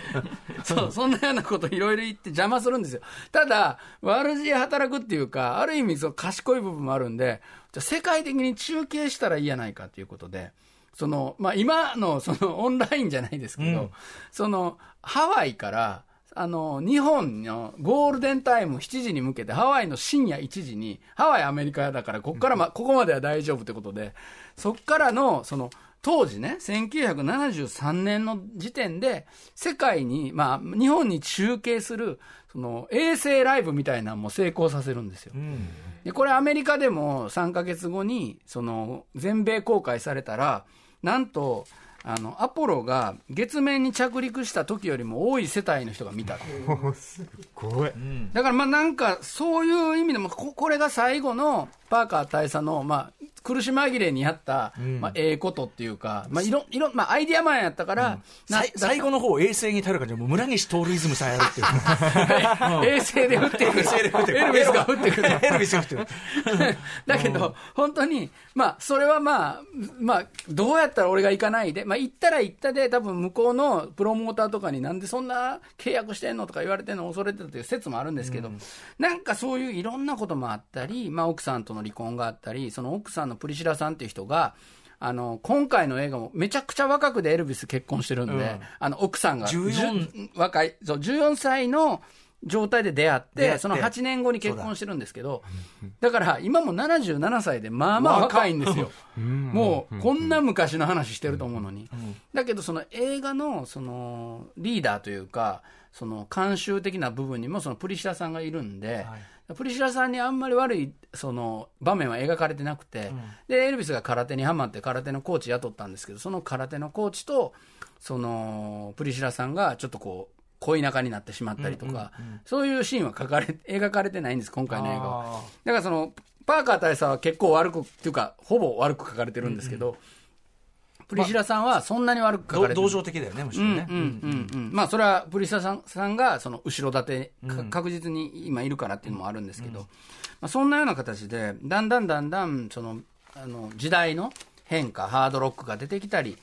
Speaker 4: そう、そんなようなこといろいろ言って邪魔するんですよ。ただ、悪知恵働くっていうか、ある意味そう賢い部分もあるんで、じゃあ世界的に中継したらいいやないかということで、その、まあ、今のそのオンラインじゃないですけど、
Speaker 2: うん。
Speaker 4: その、ハワイから、あの、日本のゴールデンタイム7時に向けて、ハワイの深夜1時に、ハワイアメリカだから、ここからま、ここまでは大丈夫ってことで、そっからの、その、当時ね、1973年の時点で、世界に、まあ、日本に中継する、その、衛星ライブみたいなのも成功させるんですよ。で、これアメリカでも3ヶ月後に、その、全米公開されたら、なんと、あの、アポロが月面に着陸した時よりも多い世帯の人が見た。
Speaker 3: 怖い。
Speaker 4: だからまあなんか、そういう意味でも、ここれが最後のパーカー大佐の、まあ、苦し紛れにやった、まあ、ええことっていうか、まあ、いろ、いろ、まあ、アイディアマンやったから、な
Speaker 2: さい最後の方、衛星に頼る感じで、もう村西徹イズムさんやるっていう。
Speaker 4: 衛星で降ってくる。
Speaker 2: 衛星で降ってくる
Speaker 4: エルビスが降ってくる。
Speaker 2: エルビスが降ってくる。
Speaker 4: だけど、本当に、まあ、それはまあ、まあ、どうやったら俺が行かないで、まあ、行ったら行ったで、多分向こうのプロモーターとかになんでそんな契約してんのとか言われてんの恐れてたという説もあるんですけど、なんかそういういろんなこともあったり、まあ、奥さんとの離婚があったり、その奥さんのプリシラさんっていう人が、あの、今回の映画もめちゃくちゃ若くでエルビス結婚してるんで、
Speaker 2: うん。
Speaker 4: あの、奥さんが
Speaker 2: 14
Speaker 4: じゅ若い、そう、14歳の状態で出会って、その8年後に結婚してるんですけど、だ。から今も77歳で、まあまあ若いんですよ。もう、こんな昔の話してると思うのに。だけど、その映画の、その、リーダーというか、その、慣習的な部分にも、そのプリシラさんがいるんで、プリシラさんにあんまり悪い、その、場面は描かれてなくて、で、エルビスが空手にハマって空手のコーチ雇ったんですけど、その空手のコーチと、その、プリシラさんがちょっとこう、恋仲になってしまったりとか、そういうシーンは書かれ、描かれてないんです、今回の映画は。だからその、パーカー大佐は結構悪く、っていうか、ほぼ悪く書かれてるんですけど、プリシラさんはそんなに悪く書かれて
Speaker 2: 同。情的だよね、むしろね。
Speaker 4: まあそれはプリシラさんさんがその後ろ盾、か確実に今いるからっていうのもあるんですけど、まあ、そんなような形でだんだんだんだんそのあの時代の変化ハードロックが出てきたり、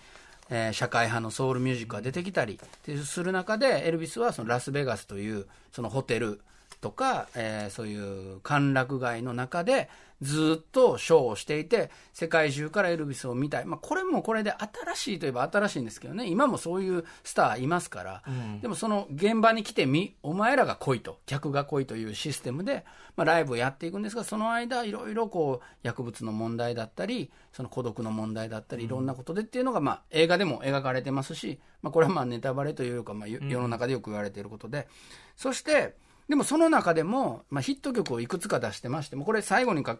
Speaker 4: えー社会派のソウルミュージックが出てきたりする中でエルビスはそのラスベガスというそのホテルとか、えーそういう歓楽街の中でずっとショーをしていて、世界中からエルビスを見たい。まあ、これもこれで新しいといえば新しいんですけどね、今もそういうスターいますから、でもその現場に来てみ、お前らが来いと、客が来いというシステムで、まあ、ライブをやっていくんですが、その間、いろいろこう、薬物の問題だったり、その孤独の問題だったり、いろんなことでっていうのが、まあ、映画でも描かれてますし、まあ、これはまあネタバレというか、まあ、よ世の中でよく言われていることで、そして、でもその中でも、まあ、ヒット曲をいくつか出してまして、もこれ最後にか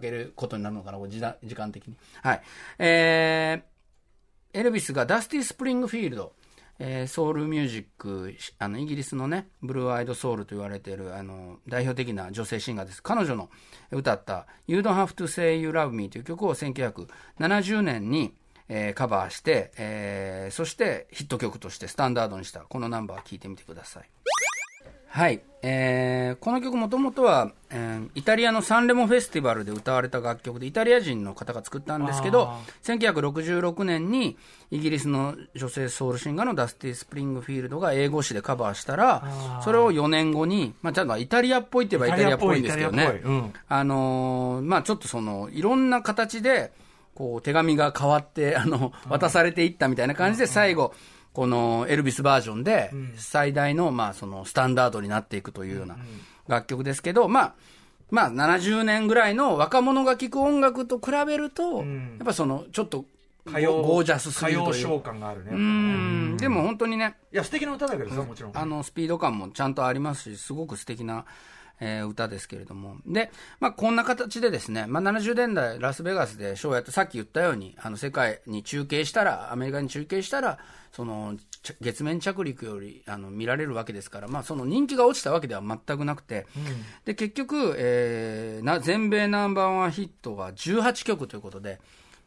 Speaker 4: けることになるのかな、時間時間的に。はい。えー、エルビスがダスティ・スプリングフィールド、えーソウルミュージック、あの、イギリスのね、 blue-eyed soul と言われている、あの、代表的な女性シンガーです。彼女の歌った、You Don't Have to Say You Love Me という曲を1970年に、えーカバーして、えーそしてヒット曲としてスタンダードにした、このナンバー聴いてみてください。はい。えーこの曲もともとは、えーイタリアのサンレモフェスティバルで歌われた楽曲で、イタリア人の方が作ったんですけど、1966年にイギリスの女性ソウルシンガーのダスティ・スプリングフィールドが英語詞でカバーしたら、それを4年後に、まあ、ちゃんとイタリアっぽいって言えばイタリアっぽいんですけどね。
Speaker 2: うん。
Speaker 4: あのーまあちょっとその、いろんな形で、こう、手紙が変わって、あの、渡されていったみたいな感じで、最後、このエルビスバージョンで、最大の、まあその、スタンダードになっていくというような楽曲ですけど、まあ、まあ、70年ぐらいの若者が聴く音楽と比べると、やっぱその、ちょっと、
Speaker 2: 歌謡
Speaker 4: ゴージャスすぎるという
Speaker 2: 歌謡召。感があるね。
Speaker 4: うん、でも本当にね、
Speaker 2: いや、素敵な歌だけどさ、もちろん。
Speaker 4: あの、スピード感もちゃんとありますし、すごく素敵な、えー歌ですけれども。で、まあ、こんな形でですね、まあ、70年代ラスベガスでショーをやって、さっき言ったように、あの、世界に中継したら、アメリカに中継したら、その、ち月面着陸より、あの、見られるわけですから、まあ、その人気が落ちたわけでは全くなくて、で、結局、えーな、全米ナンバーワンヒットが18曲ということで、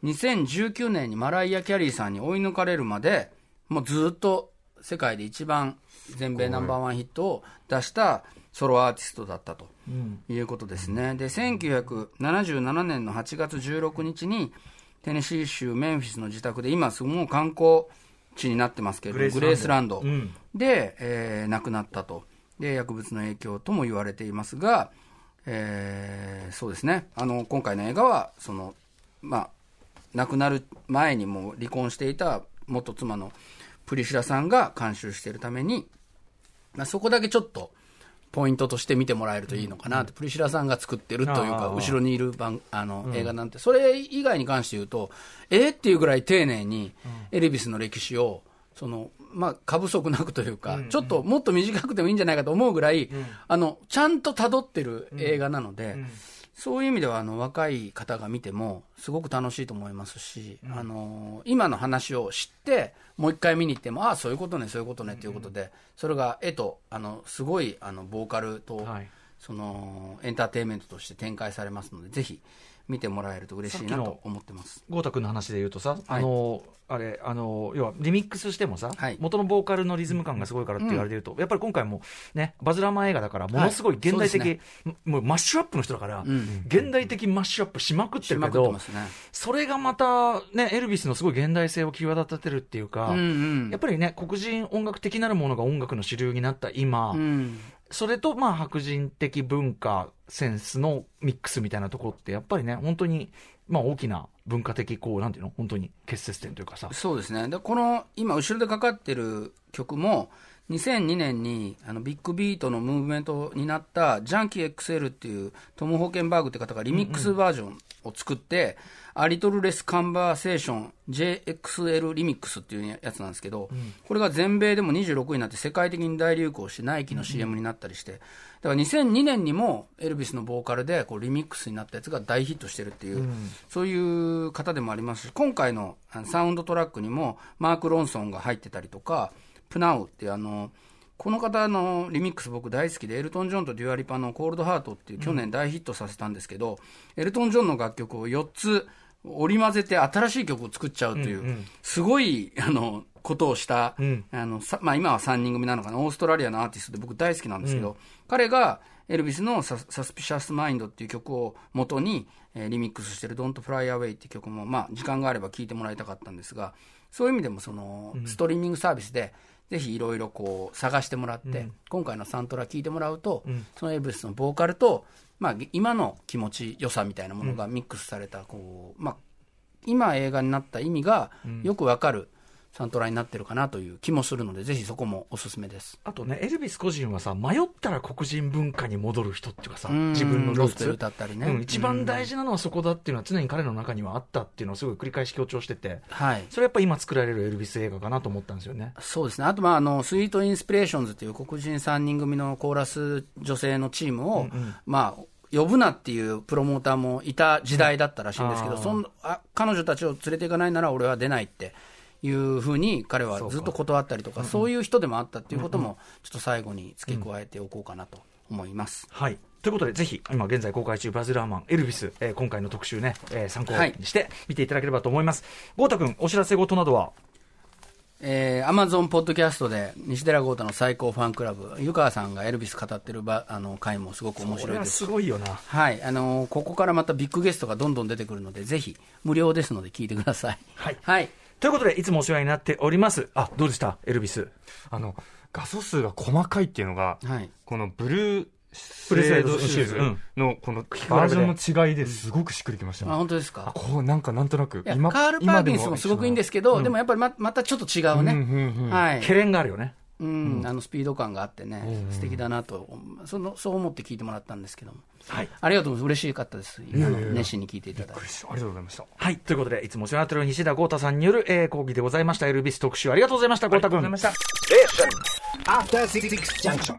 Speaker 4: 2019年にマライア・キャリーさんに追い抜かれるまで、もうずっと世界で一番全米ナンバーワンヒットを出したソロアーティストだったということですね。で、1977年の8月16日に、テネシー州メンフィスの自宅で、今すごい観光地になってますけれども、グ
Speaker 2: グレース
Speaker 4: ランドで、えー亡くなったと。で、薬物の影響とも言われていますが、えーそうですね。あの、今回の映画は、その、まあ、亡くなる前にもう離婚していた元妻のプリシラさんが監修しているために、まあ、そこだけちょっとポイントとして見てもらえるといいのかなって、プリシラさんが作ってるというか、後ろにいる番あの、映画なんて、それ以外に関して言うと、えーっていうぐらい丁寧にエルビスの歴史を、そのまあ、過不足なくというか、ちょっともっと短くてもいいんじゃないかと思うぐらい、あのちゃんと辿ってる映画なので、そういう意味ではあの若い方が見てもすごく楽しいと思いますし、あの今の話を知ってもう一回見に行ってもああそういうことねそういうことねということで、それが絵とあのすごいあのボーカルと、
Speaker 2: はい。
Speaker 4: そのエンターテインメントとして展開されますのでぜひ見てもらえると嬉しいなと思ってます。
Speaker 2: 豪太君の話で言うとさ、あのあれあの要はリミックスしてもさ、
Speaker 4: はい。
Speaker 2: 元のボーカルのリズム感がすごいからって言われてると、やっぱり今回もねバズラーマン映画だからものすごい現代的、
Speaker 4: はい
Speaker 2: もうマッシュアップの人だから、
Speaker 4: ん。
Speaker 2: 現代的マッシュアップしまくってるけど。それがまたねエルビスのすごい現代性を際立ててるっていうか、やっぱりね黒人音楽的なるものが音楽の主流になった今、
Speaker 4: うん
Speaker 2: それとまあ白人的文化センスのミックスみたいなところってやっぱりね本当にまあ大きな文化的こうなんていうの？本当に結節点というかさ
Speaker 4: そうですね。で、この、今、後ろでかかってる曲も、2002年に、あの、ビッグビートのムーブメントになった、ジャンキー XL っていう、トム・ホーケンバーグって方がリミックスバージョンを作って、アリトルレスカンバーセーション JXL リミックスっていうやつなんですけど、これが全米でも26位になって世界的に大流行して、ナイキの CM になったりして、だから2002年にもエルビスのボーカルでこうリミックスになったやつが大ヒットしてるっていう、そういう方でもありますし、今回のサウンドトラックにもマーク・ロンソンが入ってたりとか、 PNAU ってあの、この方のリミックス僕大好きで、エルトン・ジョンとデュア・リパの Cold Heart っていう去年大ヒットさせたんですけど、エルトン・ジョンの楽曲を4つ織り交ぜて新しい曲を作っちゃうという、すごい、あの、ことをした、
Speaker 2: ん。
Speaker 4: あの、さまあ今は3人組なのかな、オーストラリアのアーティストで僕大好きなんですけど、彼がエルビスのササスピシャスマインドっていう曲を元に、えーリミックスしてる Don't Fly Away っていう曲も、まあ時間があれば聴いてもらいたかったんですが、そういう意味でもその、ストリーミングサービスで、ぜひいろいろこう探してもらって、今回のサントラ聞いてもらうと、そのエルビスのボーカルと、まあ、今の気持ちよさみたいなものがミックスされたこう、まあ、今映画になった意味がよくわかるサントラになってるかなという気もするので、ぜひそこもおすすめです。
Speaker 2: あとね、エルビス個人はさ、迷ったら黒人文化に戻る人っていうかさ、
Speaker 4: うん
Speaker 2: 自分のルーツ
Speaker 4: 歌ったりね
Speaker 2: うん、一番大事なのはそこだっていうのは常に彼の中にはあったっていうのをすごい繰り返し強調してて、
Speaker 4: はい。
Speaker 2: それやっぱ今作られるエルビス映画かなと思ったんですよね。
Speaker 4: そうですね。あと、まあ、あの、スイートインスピレーションズという黒人3人組のコーラス女性のチームを、まあ、呼ぶなっていうプロモーターもいた時代だったらしいんですけど、
Speaker 2: あー
Speaker 4: そんあ彼女たちを連れていかないなら俺は出ないっていうふうに彼はずっと断ったりとか、そういう人でもあったっていうことも、ちょっと最後に付け加えておこうかなと思います。
Speaker 2: はい。ということで、ぜひ、今現在公開中、バズ・ラーマン、エルビス、えー今回の特集ね、えー参考にして見ていただければと思います。豪太君、お知らせ事などは？
Speaker 4: えー、アマゾンポッドキャストで西寺豪太の最高ファンクラブ、湯川さんがエルビス語ってるばあの回もすごく面白いです
Speaker 2: すごいよな。
Speaker 4: はい、あのーここからまたビッグゲストがどんどん出てくるので、ぜひ無料ですので聞いてください。
Speaker 2: はい
Speaker 4: はい。
Speaker 2: ということで、いつもお世話になっております。あ、どうでした？エルビス。
Speaker 3: あの、画素数が細かいっていうのが、
Speaker 4: はい
Speaker 3: このブルース
Speaker 2: ブルード
Speaker 3: シューズのこのバージョンの違いですごくしっくりきましたね。
Speaker 4: あ、本当です
Speaker 3: あ
Speaker 4: か。
Speaker 3: こうなんかなんとなく
Speaker 4: いやカール・パーキンスもすごくいいんですけど、でもやっぱりままたちょっと違うね。はい。
Speaker 2: ケレンがあるよね。
Speaker 4: うん、あのスピード感があってね、素敵だなと、そのそう思って聞いてもらったんですけども。
Speaker 2: はい。
Speaker 4: ありがとうございます。嬉しかったです。あの熱心に聞いていただいて。
Speaker 3: ありがとうございました。
Speaker 2: はい。ということで、いつもお世話になっている西田豪太さんによる、えー、講義でございました。エルビス特集ありがとうございました。豪太君。
Speaker 3: した。
Speaker 5: After Six Junction.